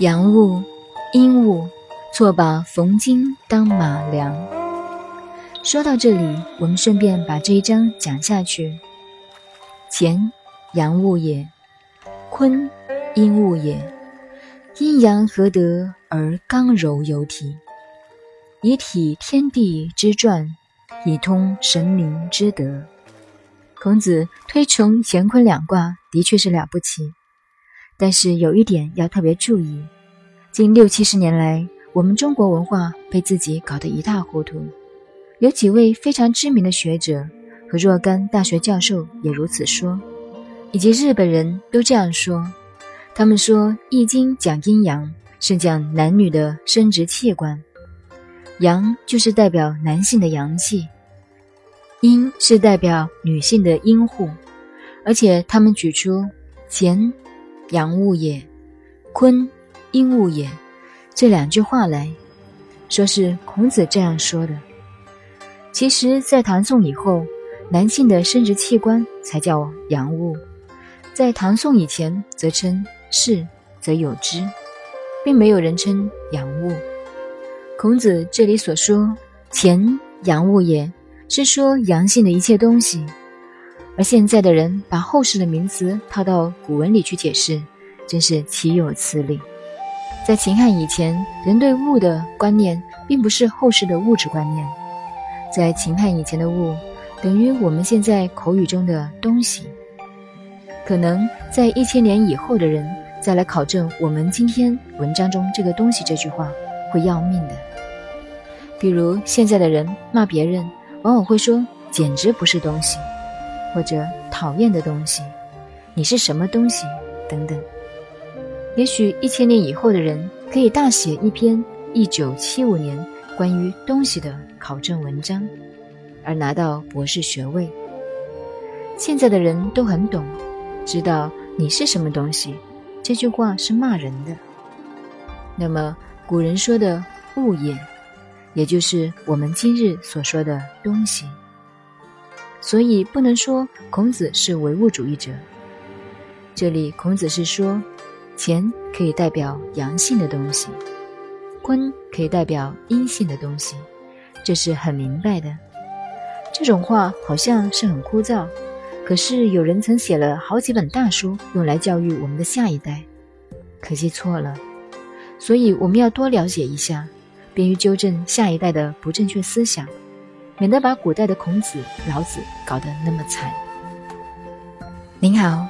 阳物、阴物，错把冯金当马良。说到这里，我们顺便把这一章讲下去。乾，阳物也；坤，阴物也。阴阳合得而刚柔有体，以体天地之转，以通神明之德。孔子推崇乾坤两卦，的确是了不起。但是有一点要特别注意：近六七十年来，我们中国文化被自己搞得一塌糊涂。有几位非常知名的学者和若干大学教授也如此说，以及日本人都这样说。他们说，《易经》讲阴阳，是讲男女的生殖器官。阳就是代表男性的阳气，阴是代表女性的阴户。而且他们举出乾。阳物也，坤阴物也，这两句话来说是孔子这样说的。其实，在唐宋以后，男性的生殖器官才叫阳物；在唐宋以前，则称是，则有之，并没有人称阳物。孔子这里所说“乾阳物也”，是说阳性的一切东西。而现在的人把后世的名词套到古文里去解释，真是岂有此理！在秦汉以前，人对物的观念并不是后世的物质观念。在秦汉以前的物，等于我们现在口语中的东西。可能在一千年以后的人再来考证我们今天文章中这个东西这句话，会要命的。比如现在的人骂别人，往往会说“简直不是东西”。或者讨厌的东西，你是什么东西？等等。也许一千年以后的人可以大写一篇一九七五年关于东西的考证文章，而拿到博士学位。现在的人都很懂，知道你是什么东西，这句话是骂人的。那么古人说的物也，也就是我们今日所说的东西。所以不能说孔子是唯物主义者。这里孔子是说，乾可以代表阳性的东西，坤可以代表阴性的东西，这是很明白的。这种话好像是很枯燥，可是有人曾写了好几本大书用来教育我们的下一代，可惜错了。所以我们要多了解一下，便于纠正下一代的不正确思想。免得把古代的孔子、老子搞得那么惨。您好，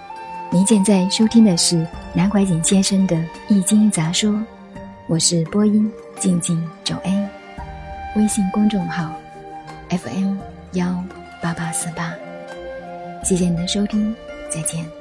您现在收听的是南怀瑾先生的《易经杂说》，我是播音静静九 A，微信公众号 FM 幺八八四八，谢谢您的收听，再见。